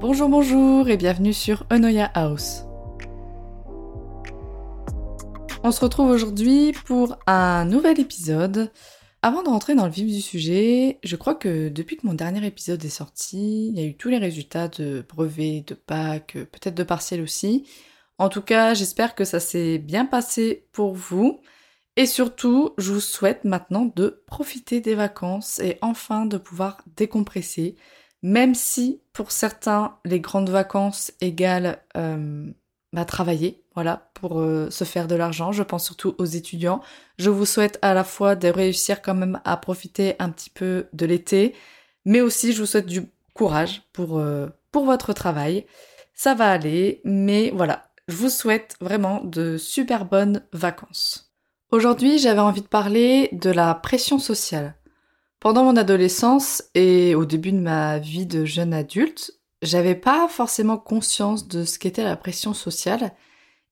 Bonjour, bonjour et bienvenue sur Onoya House. On se retrouve aujourd'hui pour un nouvel épisode. Avant de rentrer dans le vif du sujet, je crois que depuis que mon dernier épisode est sorti, il y a eu tous les résultats de brevet, de bac, peut-être de partiel aussi. En tout cas, j'espère que ça s'est bien passé pour vous. Et surtout, je vous souhaite maintenant de profiter des vacances et enfin de pouvoir décompresser, même si pour certains, les grandes vacances égale euh, travailler, voilà, pour euh, se faire de l'argent. Je pense surtout aux étudiants. Je vous souhaite à la fois de réussir quand même à profiter un petit peu de l'été, mais aussi je vous souhaite du courage pour, euh, pour votre travail. Ça va aller, mais voilà, je vous souhaite vraiment de super bonnes vacances. Aujourd'hui, j'avais envie de parler de la pression sociale. Pendant mon adolescence et au début de ma vie de jeune adulte, j'avais pas forcément conscience de ce qu'était la pression sociale.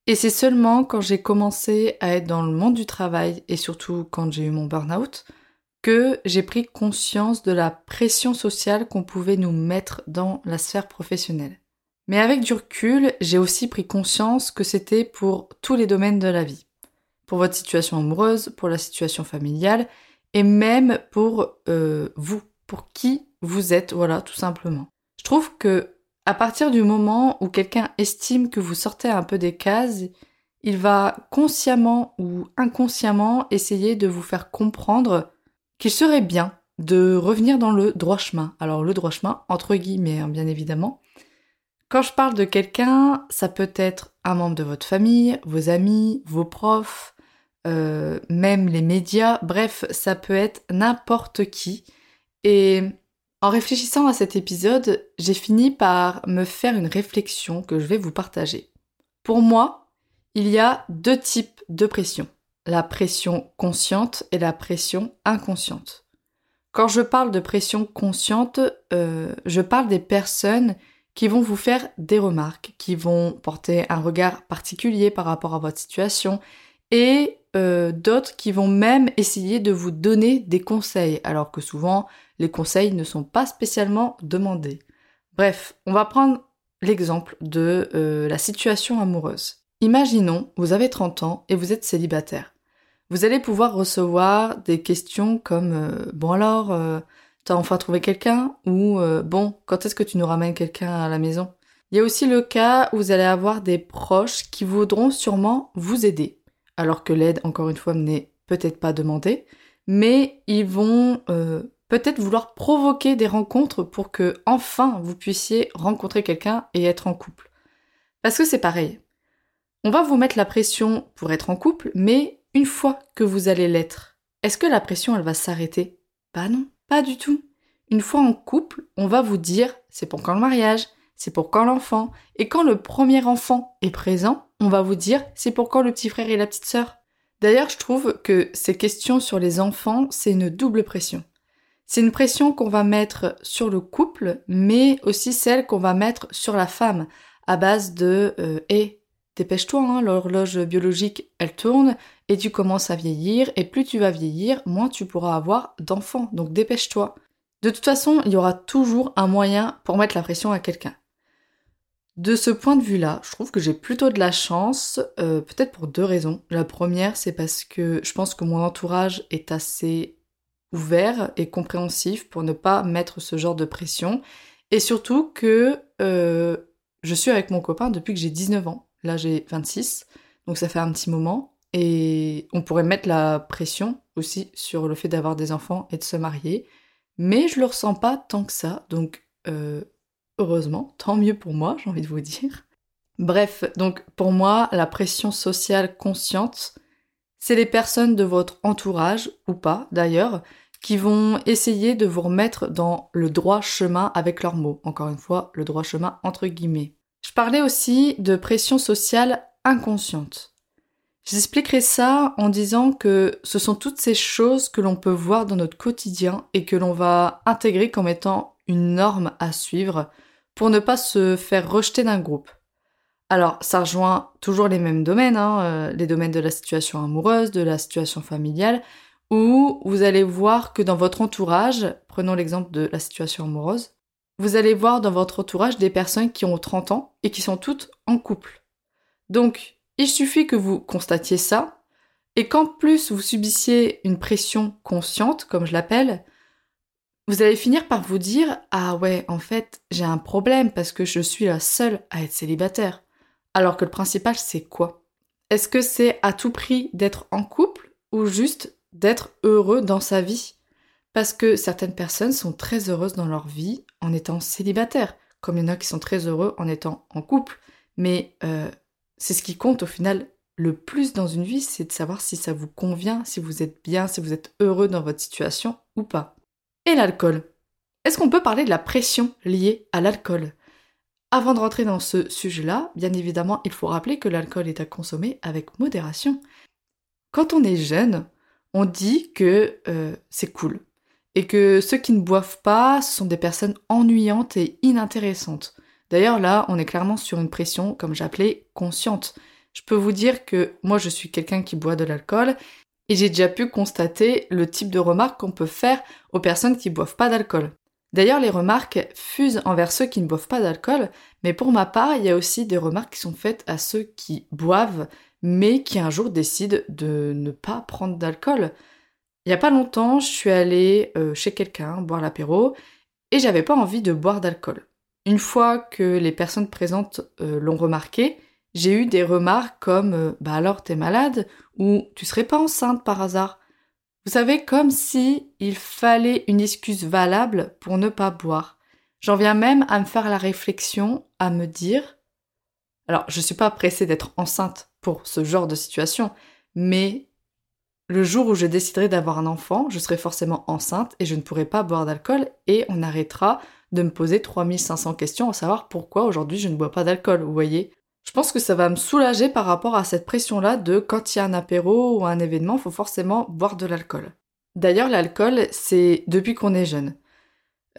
Et c'est seulement quand j'ai commencé à être dans le monde du travail et surtout quand j'ai eu mon burn-out que j'ai pris conscience de la pression sociale qu'on pouvait nous mettre dans la sphère professionnelle. Mais avec du recul, j'ai aussi pris conscience que c'était pour tous les domaines de la vie. Pour votre situation amoureuse, pour la situation familiale et même pour euh, vous, pour qui vous êtes, voilà, tout simplement. Je trouve que à partir du moment où quelqu'un estime que vous sortez un peu des cases, il va consciemment ou inconsciemment essayer de vous faire comprendre qu'il serait bien de revenir dans le droit chemin. Alors le droit chemin, entre guillemets, hein, bien évidemment. Quand je parle de quelqu'un, ça peut être un membre de votre famille, vos amis, vos profs, euh, même les médias, bref, ça peut être n'importe qui. Et en réfléchissant à cet épisode, j'ai fini par me faire une réflexion que je vais vous partager. Pour moi, il y a deux types de pression. La pression consciente et la pression inconsciente. Quand je parle de pression consciente, euh, je parle des personnes qui vont vous faire des remarques, qui vont porter un regard particulier par rapport à votre situation et euh, d'autres qui vont même essayer de vous donner des conseils, alors que souvent les conseils ne sont pas spécialement demandés. Bref, on va prendre l'exemple de euh, la situation amoureuse. Imaginons, vous avez 30 ans et vous êtes célibataire. Vous allez pouvoir recevoir des questions comme euh, Bon alors, t'as enfin trouvé quelqu'un? Ou Bon, quand est-ce que tu nous ramènes quelqu'un à la maison? Il y a aussi le cas où vous allez avoir des proches qui voudront sûrement vous aider alors que l'aide, encore une fois, n'est peut-être pas demandée, mais ils vont euh, peut-être vouloir provoquer des rencontres pour que enfin vous puissiez rencontrer quelqu'un et être en couple. Parce que c'est pareil. On va vous mettre la pression pour être en couple, mais une fois que vous allez l'être, est-ce que la pression elle va s'arrêter? Bah non, pas du tout. Une fois en couple, on va vous dire c'est pour quand le mariage, c'est pour quand l'enfant, et quand le premier enfant est présent, on va vous dire c'est pourquoi le petit frère et la petite sœur. D'ailleurs, je trouve que ces questions sur les enfants, c'est une double pression. C'est une pression qu'on va mettre sur le couple, mais aussi celle qu'on va mettre sur la femme, à base de euh, dépêche-toi, hein, l'horloge biologique, elle tourne, et tu commences à vieillir, et plus tu vas vieillir, moins tu pourras avoir d'enfants, donc dépêche-toi. De toute façon, il y aura toujours un moyen pour mettre la pression à quelqu'un. De ce point de vue-là, je trouve que j'ai plutôt de la chance, euh, peut-être pour deux raisons. La première, c'est parce que je pense que mon entourage est assez ouvert et compréhensif pour ne pas mettre ce genre de pression. Et surtout que euh, je suis avec mon copain depuis que j'ai 19 ans. Là, j'ai 26, donc ça fait un petit moment. Et on pourrait mettre la pression aussi sur le fait d'avoir des enfants et de se marier. Mais je le ressens pas tant que ça. Donc euh, heureusement, tant mieux pour moi, j'ai envie de vous dire. Bref, donc pour moi, la pression sociale consciente, c'est les personnes de votre entourage, ou pas d'ailleurs, qui vont essayer de vous remettre dans le droit chemin avec leurs mots. Encore une fois, le droit chemin entre guillemets. Je parlais aussi de pression sociale inconsciente. J'expliquerai ça en disant que ce sont toutes ces choses que l'on peut voir dans notre quotidien et que l'on va intégrer comme étant une norme à suivre pour ne pas se faire rejeter d'un groupe. Alors, ça rejoint toujours les mêmes domaines, hein, euh, les domaines de la situation amoureuse, de la situation familiale, où vous allez voir que dans votre entourage, prenons l'exemple de la situation amoureuse, vous allez voir dans votre entourage des personnes qui ont 30 ans et qui sont toutes en couple. Donc, il suffit que vous constatiez ça et qu'en plus vous subissiez une pression consciente, comme je l'appelle, vous allez finir par vous dire Ah ouais, en fait, j'ai un problème parce que je suis la seule à être célibataire. Alors que le principal, c'est quoi? Est-ce que c'est à tout prix d'être en couple ou juste d'être heureux dans sa vie? Parce que certaines personnes sont très heureuses dans leur vie en étant célibataires, comme il y en a qui sont très heureux en étant en couple. Mais euh, c'est ce qui compte au final le plus dans une vie, c'est de savoir si ça vous convient, si vous êtes bien, si vous êtes heureux dans votre situation ou pas. Et l'alcool. Est-ce qu'on peut parler de la pression liée à l'alcool? Avant de rentrer dans ce sujet-là, bien évidemment, il faut rappeler que l'alcool est à consommer avec modération. Quand on est jeune, on dit que euh, c'est cool et que ceux qui ne boivent pas ce sont des personnes ennuyantes et inintéressantes. D'ailleurs là, on est clairement sur une pression, comme j'appelais, consciente. Je peux vous dire que moi je suis quelqu'un qui boit de l'alcool et j'ai déjà pu constater le type de remarques qu'on peut faire aux personnes qui boivent pas d'alcool. D'ailleurs, les remarques fusent envers ceux qui ne boivent pas d'alcool, mais pour ma part, il y a aussi des remarques qui sont faites à ceux qui boivent, mais qui un jour décident de ne pas prendre d'alcool. Il y a pas longtemps, je suis allée euh, chez quelqu'un boire l'apéro et j'avais pas envie de boire d'alcool. Une fois que les personnes présentes euh, l'ont remarqué, j'ai eu des remarques comme euh, Bah alors t'es malade ou Tu serais pas enceinte par hasard Vous savez, comme si il fallait une excuse valable pour ne pas boire. J'en viens même à me faire la réflexion, à me dire alors je suis pas pressée d'être enceinte pour ce genre de situation, mais le jour où je déciderai d'avoir un enfant, je serai forcément enceinte et je ne pourrai pas boire d'alcool et on arrêtera de me poser 3500 questions à savoir pourquoi aujourd'hui je ne bois pas d'alcool, vous voyez. Je pense que ça va me soulager par rapport à cette pression-là de quand il y a un apéro ou un événement, il faut forcément boire de l'alcool. D'ailleurs, l'alcool, c'est depuis qu'on est jeune.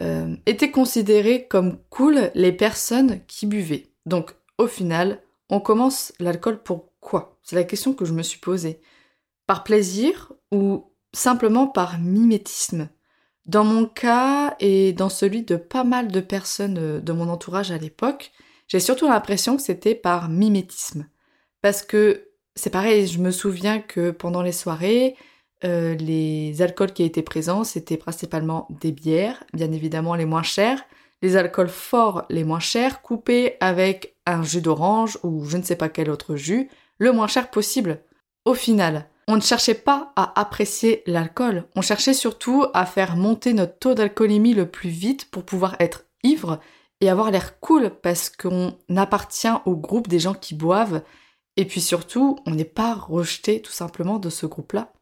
Euh, était considéré comme cool les personnes qui buvaient. Donc, au final, on commence l'alcool pour quoi? C'est la question que je me suis posée. Par plaisir ou simplement par mimétisme? Dans mon cas et dans celui de pas mal de personnes euh, de mon entourage à l'époque, j'ai surtout l'impression que c'était par mimétisme. Parce que c'est pareil, je me souviens que pendant les soirées, euh, les alcools qui étaient présents, c'était principalement des bières, bien évidemment les moins chères, les alcools forts les moins chers, coupés avec un jus d'orange ou je ne sais pas quel autre jus, le moins cher possible. Au final, on ne cherchait pas à apprécier l'alcool, on cherchait surtout à faire monter notre taux d'alcoolémie le plus vite pour pouvoir être ivre et avoir l'air cool parce qu'on appartient au groupe des gens qui boivent et puis surtout on n'est pas rejeté tout simplement de ce groupe-là.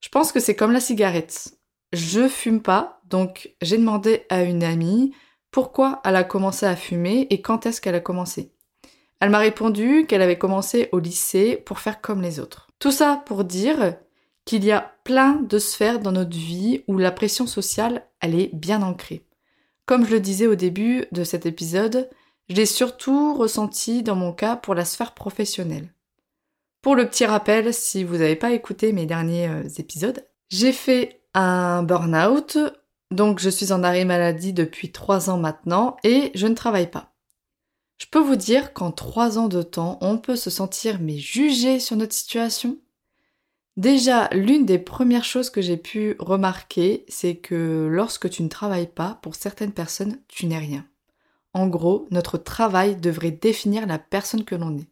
Je pense que c'est comme la cigarette. Je fume pas, donc j'ai demandé à une amie pourquoi elle a commencé à fumer et quand est-ce qu'elle a commencé. Elle m'a répondu qu'elle avait commencé au lycée pour faire comme les autres. Tout ça pour dire qu'il y a plein de sphères dans notre vie où la pression sociale, elle est bien ancrée. Comme je le disais au début de cet épisode, je l'ai surtout ressenti dans mon cas pour la sphère professionnelle. Pour le petit rappel, si vous n'avez pas écouté mes derniers euh, épisodes, j'ai fait un burn-out, donc je suis en arrêt maladie depuis trois ans maintenant et je ne travaille pas. Je peux vous dire qu'en trois ans de temps, on peut se sentir mais jugé sur notre situation. Déjà, l'une des premières choses que j'ai pu remarquer, c'est que lorsque tu ne travailles pas, pour certaines personnes, tu n'es rien. En gros, notre travail devrait définir la personne que l'on est.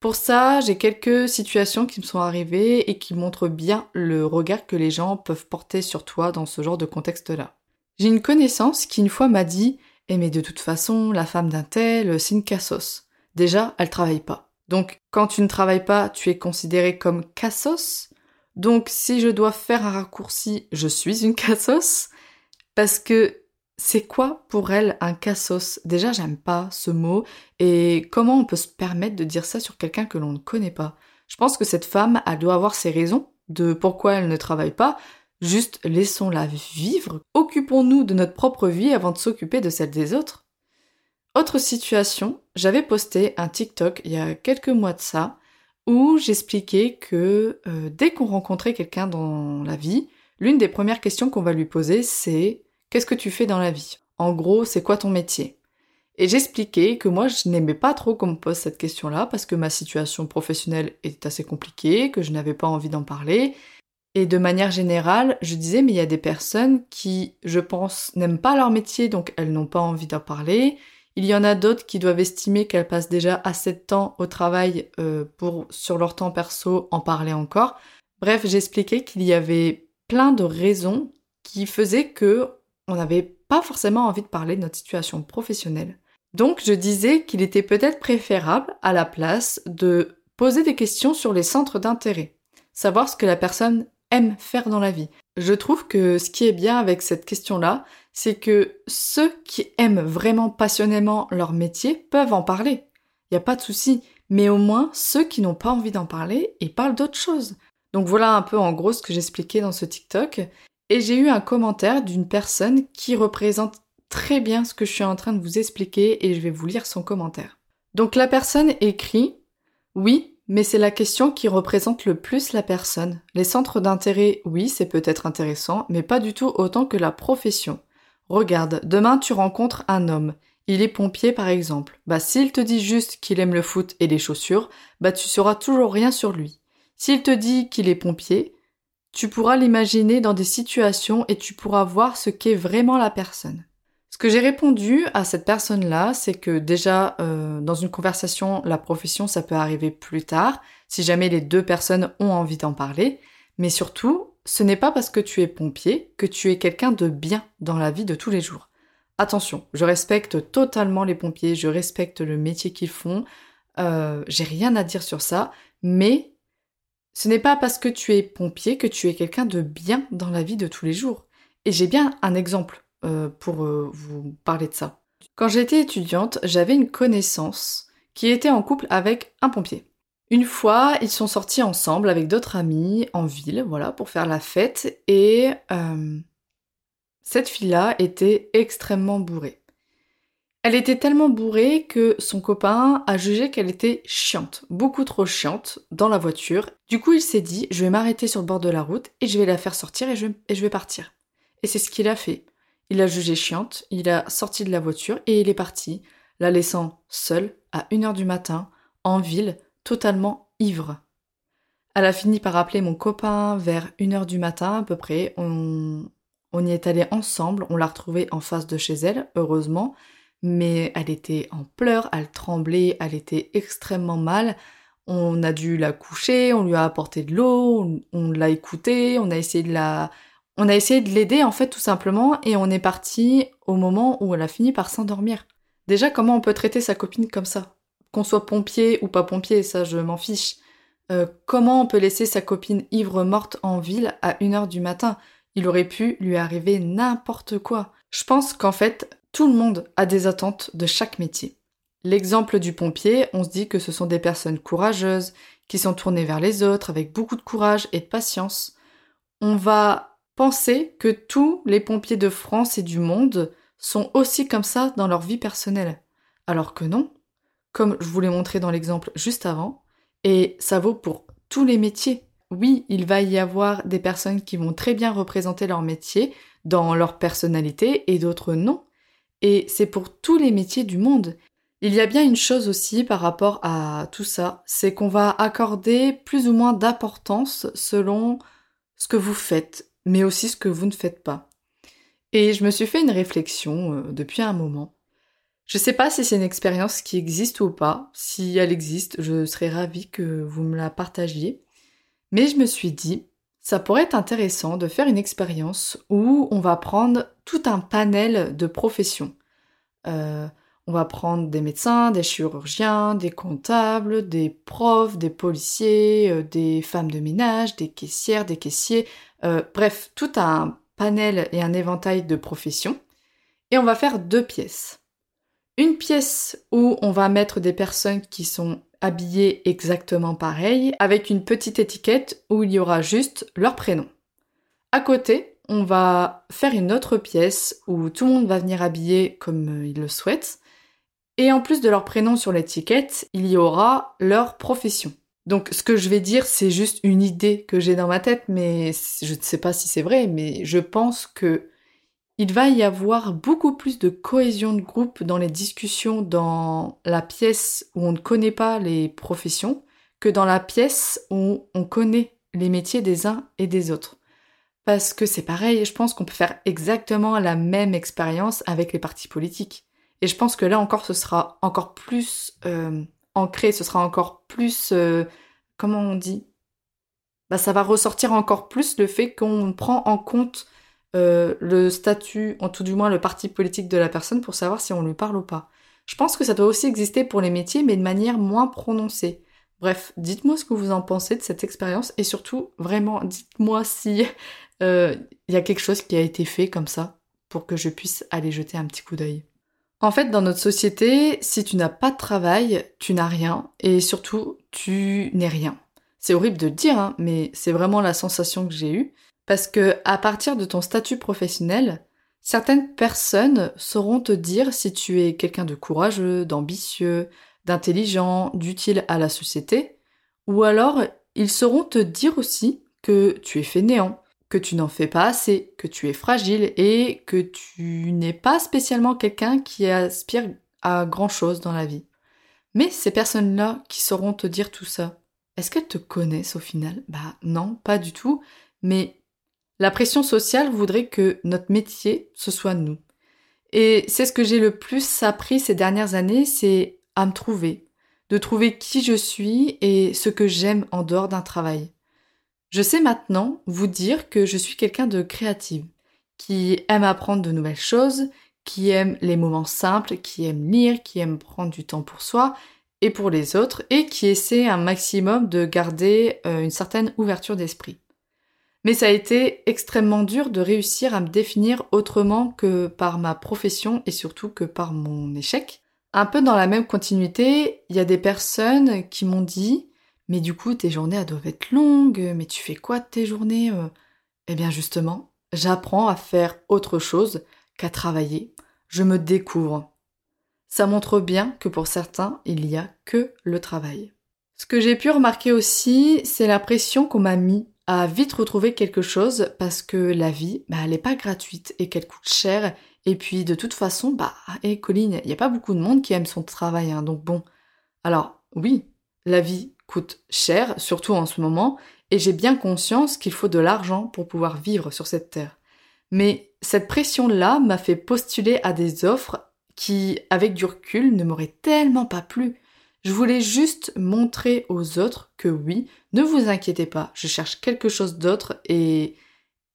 Pour ça, j'ai quelques situations qui me sont arrivées et qui montrent bien le regard que les gens peuvent porter sur toi dans ce genre de contexte-là. J'ai une connaissance qui une fois m'a dit et mais de toute façon, la femme d'un tel, c'est une cassos. Déjà, elle travaille pas. Donc, quand tu ne travailles pas, tu es considéré comme cassos. Donc, si je dois faire un raccourci, je suis une cassos. Parce que c'est quoi pour elle un cassos? Déjà, j'aime pas ce mot. Et comment on peut se permettre de dire ça sur quelqu'un que l'on ne connaît pas? Je pense que cette femme, elle doit avoir ses raisons de pourquoi elle ne travaille pas. Juste laissons-la vivre, occupons-nous de notre propre vie avant de s'occuper de celle des autres. Autre situation, j'avais posté un TikTok il y a quelques mois de ça, où j'expliquais que euh, dès qu'on rencontrait quelqu'un dans la vie, l'une des premières questions qu'on va lui poser, c'est Qu'est-ce que tu fais dans la vie? En gros, c'est quoi ton métier? Et j'expliquais que moi, je n'aimais pas trop qu'on me pose cette question-là parce que ma situation professionnelle est assez compliquée, que je n'avais pas envie d'en parler. Et de manière générale, je disais, mais il y a des personnes qui, je pense, n'aiment pas leur métier, donc elles n'ont pas envie d'en parler. Il y en a d'autres qui doivent estimer qu'elles passent déjà assez de temps au travail euh, pour, sur leur temps perso, en parler encore. Bref, j'expliquais qu'il y avait plein de raisons qui faisaient que on n'avait pas forcément envie de parler de notre situation professionnelle. Donc je disais qu'il était peut-être préférable à la place de poser des questions sur les centres d'intérêt, savoir ce que la personne aime faire dans la vie. Je trouve que ce qui est bien avec cette question-là, c'est que ceux qui aiment vraiment passionnément leur métier peuvent en parler. Il n'y a pas de souci. Mais au moins, ceux qui n'ont pas envie d'en parler, ils parlent d'autre chose. Donc voilà un peu en gros ce que j'expliquais dans ce TikTok. Et j'ai eu un commentaire d'une personne qui représente très bien ce que je suis en train de vous expliquer et je vais vous lire son commentaire. Donc la personne écrit Oui, mais c'est la question qui représente le plus la personne. Les centres d'intérêt, oui, c'est peut-être intéressant, mais pas du tout autant que la profession. Regarde, demain tu rencontres un homme. Il est pompier par exemple. Bah s'il te dit juste qu'il aime le foot et les chaussures, bah tu sauras toujours rien sur lui. S'il te dit qu'il est pompier, tu pourras l'imaginer dans des situations et tu pourras voir ce qu'est vraiment la personne. Ce que j'ai répondu à cette personne-là, c'est que déjà, euh, dans une conversation, la profession, ça peut arriver plus tard, si jamais les deux personnes ont envie d'en parler. Mais surtout, ce n'est pas parce que tu es pompier que tu es quelqu'un de bien dans la vie de tous les jours. Attention, je respecte totalement les pompiers, je respecte le métier qu'ils font, euh, j'ai rien à dire sur ça, mais ce n'est pas parce que tu es pompier que tu es quelqu'un de bien dans la vie de tous les jours. Et j'ai bien un exemple euh, pour euh, vous parler de ça. Quand j'étais étudiante, j'avais une connaissance qui était en couple avec un pompier. Une fois, ils sont sortis ensemble avec d'autres amis en ville, voilà, pour faire la fête, et euh, cette fille-là était extrêmement bourrée. Elle était tellement bourrée que son copain a jugé qu'elle était chiante, beaucoup trop chiante, dans la voiture. Du coup, il s'est dit, je vais m'arrêter sur le bord de la route et je vais la faire sortir et je, vais partir. Et c'est ce qu'il a fait. Il a jugé chiante, il a sorti de la voiture et il est parti, la laissant seule à 1h du matin, en ville, totalement ivre. Elle a fini par appeler mon copain vers 1h du matin à peu près. On, on y est allé ensemble, on l'a retrouvée en face de chez elle, heureusement mais elle était en pleurs, elle tremblait, elle était extrêmement mal. On a dû la coucher, on lui a apporté de l'eau, on, l'a écoutée, on a essayé de la, on a essayé de l'aider en fait tout simplement, et on est parti au moment où elle a fini par s'endormir. Déjà, comment on peut traiter sa copine comme ça? Qu'on soit pompier ou pas pompier, ça je m'en fiche. Euh, comment on peut laisser sa copine ivre morte en ville à 1h du matin? Il aurait pu lui arriver n'importe quoi. Je pense qu'en fait, tout le monde a des attentes de chaque métier. L'exemple du pompier, on se dit que ce sont des personnes courageuses, qui sont tournées vers les autres avec beaucoup de courage et de patience. On va penser que tous les pompiers de France et du monde sont aussi comme ça dans leur vie personnelle. Alors que non, comme je vous l'ai montré dans l'exemple juste avant, et ça vaut pour tous les métiers. Oui, il va y avoir des personnes qui vont très bien représenter leur métier dans leur personnalité et d'autres non. Et c'est pour tous les métiers du monde. Il y a bien une chose aussi par rapport à tout ça, c'est qu'on va accorder plus ou moins d'importance selon ce que vous faites, mais aussi ce que vous ne faites pas. Et je me suis fait une réflexion euh, depuis un moment. Je sais pas si c'est une expérience qui existe ou pas. Si elle existe, je serais ravie que vous me la partagiez. Mais je me suis dit, ça pourrait être intéressant de faire une expérience où on va prendre tout un panel de professions. Euh, on va prendre des médecins, des chirurgiens, des comptables, des profs, des policiers, euh, des femmes de ménage, des caissières, des caissiers, euh, bref, tout un panel et un éventail de professions. Et on va faire deux pièces. Une pièce où on va mettre des personnes qui sont habillés exactement pareil, avec une petite étiquette où il y aura juste leur prénom. À côté, on va faire une autre pièce où tout le monde va venir habillé comme euh, il le souhaite. Et en plus de leur prénom sur l'étiquette, il y aura leur profession. Donc ce que je vais dire, c'est juste une idée que j'ai dans ma tête, mais je ne sais pas si c'est vrai, mais je pense que il va y avoir beaucoup plus de cohésion de groupe dans les discussions dans la pièce où on ne connaît pas les professions que dans la pièce où on connaît les métiers des uns et des autres. Parce que c'est pareil, je pense qu'on peut faire exactement la même expérience avec les partis politiques. Et je pense que là encore, ce sera encore plus euh, ancré, ce sera encore plus... Euh, comment on dit? Bah, Ça va ressortir encore plus le fait qu'on prend en compte euh, le statut, en tout du moins le parti politique de la personne pour savoir si on lui parle ou pas. Je pense que ça doit aussi exister pour les métiers, mais de manière moins prononcée. Bref, dites-moi ce que vous en pensez de cette expérience et surtout, vraiment, dites-moi si euh, il y a quelque chose qui a été fait comme ça pour que je puisse aller jeter un petit coup d'œil. En fait, dans notre société, si tu n'as pas de travail, tu n'as rien et surtout, tu n'es rien. C'est horrible de le dire, hein, mais c'est vraiment la sensation que j'ai eue. Parce que à partir de ton statut professionnel, certaines personnes sauront te dire si tu es quelqu'un de courageux, d'ambitieux, d'intelligent, d'utile à la société, ou alors ils sauront te dire aussi que tu es fainéant, que tu n'en fais pas assez, que tu es fragile et que tu n'es pas spécialement quelqu'un qui aspire à grand chose dans la vie. Mais ces personnes-là qui sauront te dire tout ça, est-ce qu'elles te connaissent au final? Bah non, pas du tout, mais la pression sociale voudrait que notre métier, ce soit nous. Et c'est ce que j'ai le plus appris ces dernières années, c'est à me trouver, de trouver qui je suis et ce que j'aime en dehors d'un travail. Je sais maintenant vous dire que je suis quelqu'un de créative, qui aime apprendre de nouvelles choses, qui aime les moments simples, qui aime lire, qui aime prendre du temps pour soi et pour les autres, et qui essaie un maximum de garder euh, une certaine ouverture d'esprit. Mais ça a été extrêmement dur de réussir à me définir autrement que par ma profession et surtout que par mon échec. Un peu dans la même continuité, il y a des personnes qui m'ont dit Mais du coup, tes journées doivent être longues, mais tu fais quoi de tes journées euh? Eh bien justement, j'apprends à faire autre chose qu'à travailler. Je me découvre. Ça montre bien que pour certains, il n'y a que le travail. Ce que j'ai pu remarquer aussi, c'est la pression qu'on m'a mis vite retrouver quelque chose parce que la vie, bah, elle n'est pas gratuite et qu'elle coûte cher. Et puis de toute façon, bah, et Colline, il n'y a pas beaucoup de monde qui aime son travail, hein, donc bon. Alors oui, la vie coûte cher, surtout en ce moment, et j'ai bien conscience qu'il faut de l'argent pour pouvoir vivre sur cette terre. Mais cette pression-là m'a fait postuler à des offres qui, avec du recul, ne m'auraient tellement pas plu. Je voulais juste montrer aux autres que oui, ne vous inquiétez pas, je cherche quelque chose d'autre et,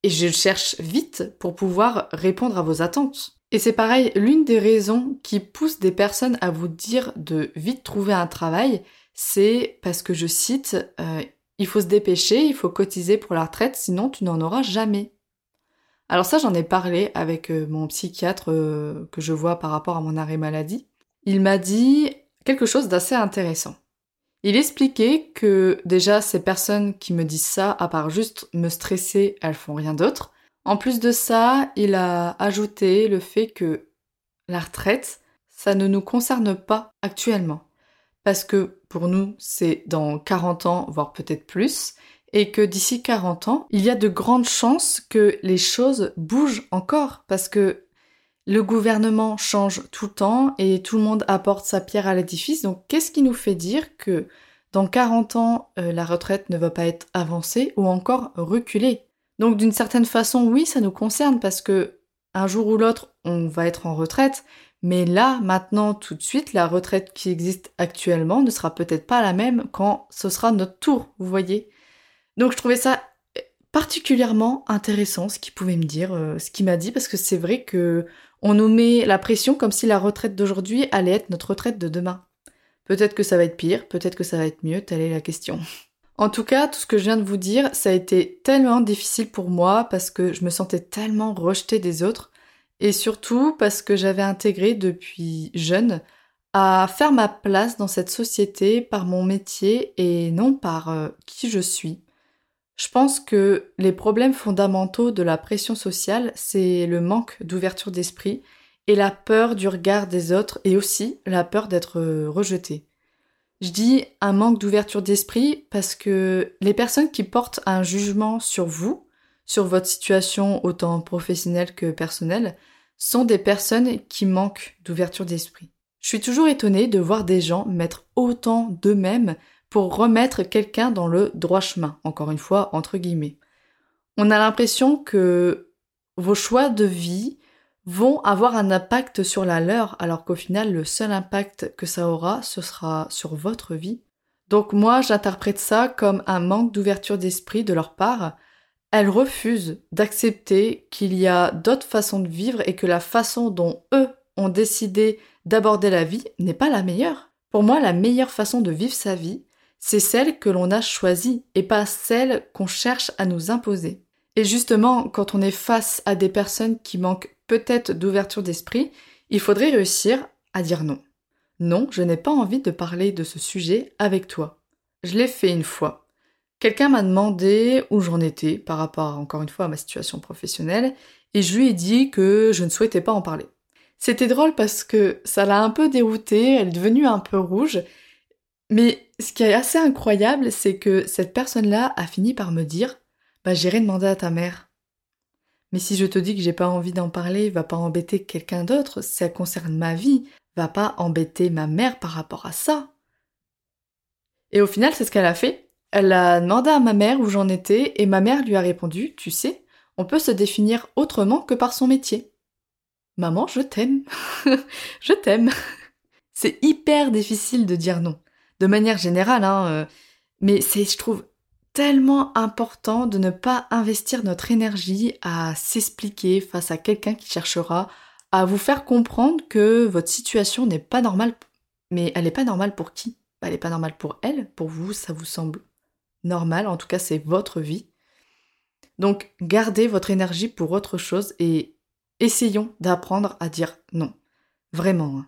je cherche vite pour pouvoir répondre à vos attentes. Et c'est pareil, l'une des raisons qui pousse des personnes à vous dire de vite trouver un travail, c'est parce que je cite, euh, il faut se dépêcher, il faut cotiser pour la retraite, sinon tu n'en auras jamais. Alors ça, j'en ai parlé avec euh, mon psychiatre euh, que je vois par rapport à mon arrêt maladie. Il m'a dit, quelque chose d'assez intéressant. Il expliquait que déjà ces personnes qui me disent ça, à part juste me stresser, elles font rien d'autre. En plus de ça, il a ajouté le fait que la retraite, ça ne nous concerne pas actuellement. Parce que pour nous, c'est dans 40 ans, voire peut-être plus, et que d'ici 40 ans, il y a de grandes chances que les choses bougent encore, parce que le gouvernement change tout le temps et tout le monde apporte sa pierre à l'édifice. Donc qu'est-ce qui nous fait dire que dans 40 ans, euh, la retraite ne va pas être avancée ou encore reculée? Donc d'une certaine façon, oui, ça nous concerne parce que un jour ou l'autre, on va être en retraite. Mais là, maintenant, tout de suite, la retraite qui existe actuellement ne sera peut-être pas la même quand ce sera notre tour, vous voyez? Donc je trouvais ça particulièrement intéressant ce qu'il pouvait me dire, euh, ce qu'il m'a dit, parce que c'est vrai que on nous met la pression comme si la retraite d'aujourd'hui allait être notre retraite de demain. Peut-être que ça va être pire, peut-être que ça va être mieux, telle est la question. En tout cas, tout ce que je viens de vous dire, ça a été tellement difficile pour moi parce que je me sentais tellement rejetée des autres et surtout parce que j'avais intégré depuis jeune à faire ma place dans cette société par mon métier et non par euh, qui je suis. Je pense que les problèmes fondamentaux de la pression sociale, c'est le manque d'ouverture d'esprit et la peur du regard des autres et aussi la peur d'être rejeté. Je dis un manque d'ouverture d'esprit parce que les personnes qui portent un jugement sur vous, sur votre situation autant professionnelle que personnelle sont des personnes qui manquent d'ouverture d'esprit. Je suis toujours étonnée de voir des gens mettre autant d'eux-mêmes pour remettre quelqu'un dans le droit chemin, encore une fois, entre guillemets. On a l'impression que vos choix de vie vont avoir un impact sur la leur, alors qu'au final, le seul impact que ça aura, ce sera sur votre vie. Donc moi, j'interprète ça comme un manque d'ouverture d'esprit de leur part. Elles refusent d'accepter qu'il y a d'autres façons de vivre et que la façon dont eux ont décidé d'aborder la vie n'est pas la meilleure. Pour moi, la meilleure façon de vivre sa vie, c'est celle que l'on a choisie et pas celle qu'on cherche à nous imposer. Et justement, quand on est face à des personnes qui manquent peut-être d'ouverture d'esprit, il faudrait réussir à dire non. Non, je n'ai pas envie de parler de ce sujet avec toi. Je l'ai fait une fois. Quelqu'un m'a demandé où j'en étais par rapport, encore une fois, à ma situation professionnelle, et je lui ai dit que je ne souhaitais pas en parler. C'était drôle parce que ça l'a un peu déroutée, elle est devenue un peu rouge, mais ce qui est assez incroyable, c'est que cette personne-là a fini par me dire Bah, j'irai demander à ta mère. Mais si je te dis que j'ai pas envie d'en parler, va pas embêter quelqu'un d'autre, ça concerne ma vie, va pas embêter ma mère par rapport à ça. Et au final, c'est ce qu'elle a fait. Elle a demandé à ma mère où j'en étais et ma mère lui a répondu Tu sais, on peut se définir autrement que par son métier. Maman, je t'aime. je t'aime. C'est hyper difficile de dire non. De manière générale, hein, euh, mais c'est, je trouve, tellement important de ne pas investir notre énergie à s'expliquer face à quelqu'un qui cherchera à vous faire comprendre que votre situation n'est pas normale. Mais elle n'est pas normale pour qui? Bah, Elle n'est pas normale pour elle. Pour vous, ça vous semble normal. En tout cas, c'est votre vie. Donc, gardez votre énergie pour autre chose et essayons d'apprendre à dire non. Vraiment. Hein.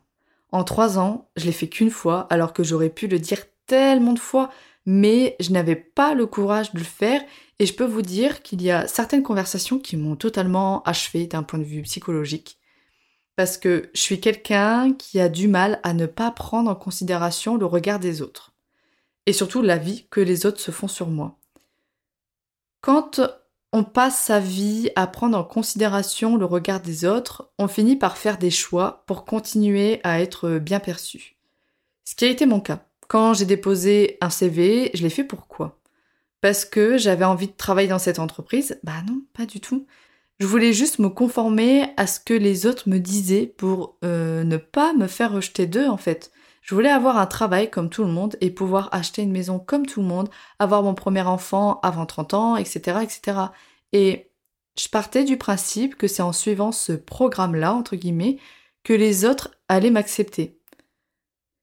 En trois ans, je l'ai fait qu'une fois, alors que j'aurais pu le dire tellement de fois mais je n'avais pas le courage de le faire et je peux vous dire qu'il y a certaines conversations qui m'ont totalement achevé d'un point de vue psychologique. Parce que je suis quelqu'un qui a du mal à ne pas prendre en considération le regard des autres. Et surtout l'avis que les autres se font sur moi. Quand on passe sa vie à prendre en considération le regard des autres, on finit par faire des choix pour continuer à être bien perçu. Ce qui a été mon cas. Quand j'ai déposé un CV, je l'ai fait pourquoi? Parce que j'avais envie de travailler dans cette entreprise? Bah non, pas du tout. Je voulais juste me conformer à ce que les autres me disaient pour euh, ne pas me faire rejeter d'eux en fait. Je voulais avoir un travail comme tout le monde et pouvoir acheter une maison comme tout le monde, avoir mon premier enfant avant 30 ans, etc. etc. Et je partais du principe que c'est en suivant ce programme-là, entre guillemets, que les autres allaient m'accepter.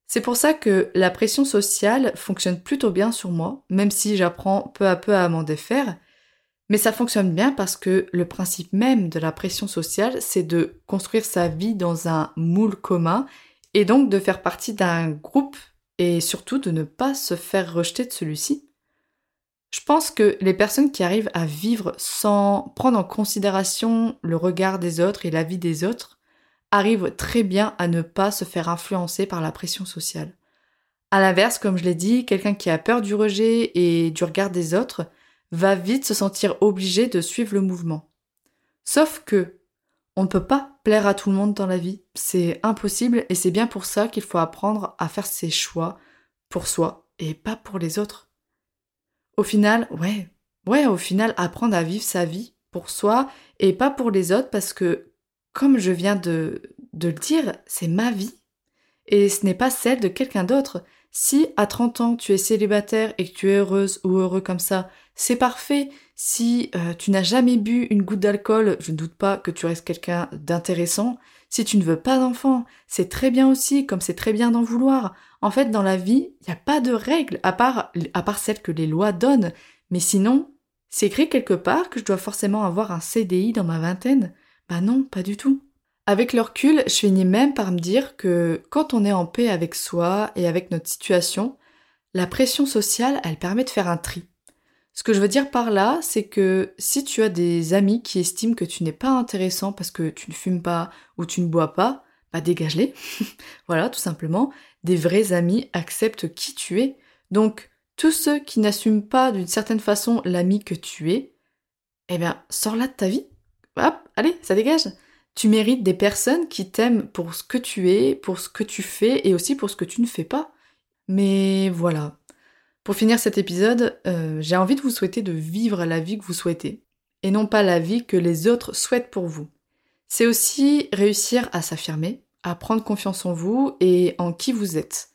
C'est pour ça que la pression sociale fonctionne plutôt bien sur moi, même si j'apprends peu à peu à m'en défaire. Mais ça fonctionne bien parce que le principe même de la pression sociale, c'est de construire sa vie dans un moule commun et donc de faire partie d'un groupe et surtout de ne pas se faire rejeter de celui-ci. Je pense que les personnes qui arrivent à vivre sans prendre en considération le regard des autres et la vie des autres arrive très bien à ne pas se faire influencer par la pression sociale. À l'inverse, comme je l'ai dit, quelqu'un qui a peur du rejet et du regard des autres va vite se sentir obligé de suivre le mouvement. Sauf que on ne peut pas plaire à tout le monde dans la vie, c'est impossible et c'est bien pour ça qu'il faut apprendre à faire ses choix pour soi et pas pour les autres. Au final, ouais, ouais, au final, apprendre à vivre sa vie pour soi et pas pour les autres parce que comme je viens de, de le dire, c'est ma vie. Et ce n'est pas celle de quelqu'un d'autre. Si à 30 ans tu es célibataire et que tu es heureuse ou heureux comme ça, c'est parfait. Si euh, tu n'as jamais bu une goutte d'alcool, je ne doute pas que tu restes quelqu'un d'intéressant. Si tu ne veux pas d'enfant, c'est très bien aussi, comme c'est très bien d'en vouloir. En fait, dans la vie, il n'y a pas de règles, à part, à part celles que les lois donnent. Mais sinon, c'est écrit quelque part que je dois forcément avoir un CDI dans ma vingtaine. Bah non, pas du tout. Avec le recul, je finis même par me dire que quand on est en paix avec soi et avec notre situation, la pression sociale, elle permet de faire un tri. Ce que je veux dire par là, c'est que si tu as des amis qui estiment que tu n'es pas intéressant parce que tu ne fumes pas ou tu ne bois pas, bah dégage-les. voilà, tout simplement. Des vrais amis acceptent qui tu es. Donc, tous ceux qui n'assument pas d'une certaine façon l'ami que tu es, eh bien, sors-la de ta vie. Hop, allez, ça dégage. Tu mérites des personnes qui t'aiment pour ce que tu es, pour ce que tu fais et aussi pour ce que tu ne fais pas. Mais voilà. Pour finir cet épisode, euh, j'ai envie de vous souhaiter de vivre la vie que vous souhaitez et non pas la vie que les autres souhaitent pour vous. C'est aussi réussir à s'affirmer, à prendre confiance en vous et en qui vous êtes.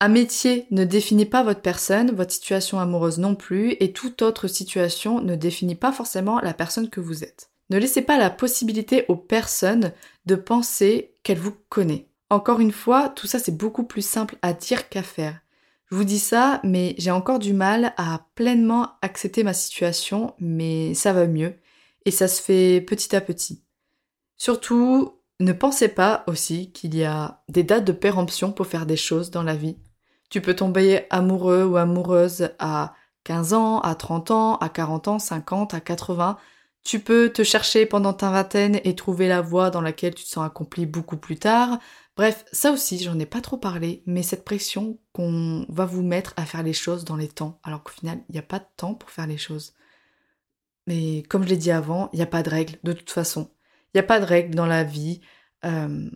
Un métier ne définit pas votre personne, votre situation amoureuse non plus, et toute autre situation ne définit pas forcément la personne que vous êtes. Ne laissez pas la possibilité aux personnes de penser qu'elles vous connaissent. Encore une fois, tout ça c'est beaucoup plus simple à dire qu'à faire. Je vous dis ça, mais j'ai encore du mal à pleinement accepter ma situation, mais ça va mieux, et ça se fait petit à petit. Surtout, ne pensez pas aussi qu'il y a des dates de péremption pour faire des choses dans la vie. Tu peux tomber amoureux ou amoureuse à 15 ans, à 30 ans, à 40 ans, 50, à 80. Tu peux te chercher pendant ta vingtaine et trouver la voie dans laquelle tu te sens accompli beaucoup plus tard. Bref, ça aussi, j'en ai pas trop parlé, mais cette pression qu'on va vous mettre à faire les choses dans les temps, alors qu'au final, il n'y a pas de temps pour faire les choses. Mais comme je l'ai dit avant, il n'y a pas de règle, de toute façon. Il n'y a pas de règle dans la vie. Euh,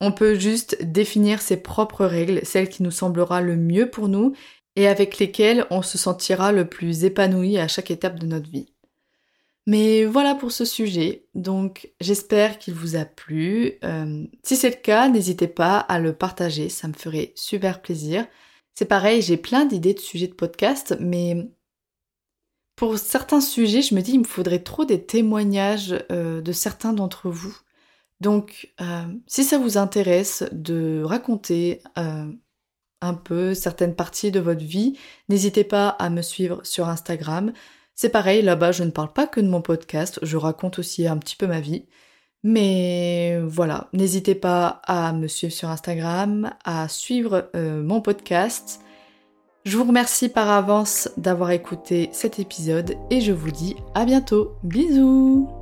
on peut juste définir ses propres règles, celles qui nous semblera le mieux pour nous et avec lesquelles on se sentira le plus épanoui à chaque étape de notre vie. Mais voilà pour ce sujet, donc j'espère qu'il vous a plu. Euh, si c'est le cas, n'hésitez pas à le partager, ça me ferait super plaisir. C'est pareil, j'ai plein d'idées de sujets de podcast, mais pour certains sujets, je me dis il me faudrait trop des témoignages euh, de certains d'entre vous. Donc, euh, si ça vous intéresse de raconter un peu certaines parties de votre vie, n'hésitez pas à me suivre sur Instagram. C'est pareil, là-bas, je ne parle pas que de mon podcast, je raconte aussi un petit peu ma vie. Mais voilà, n'hésitez pas à me suivre sur Instagram, à suivre euh, mon podcast. Je vous remercie par avance d'avoir écouté cet épisode et je vous dis à bientôt. Bisous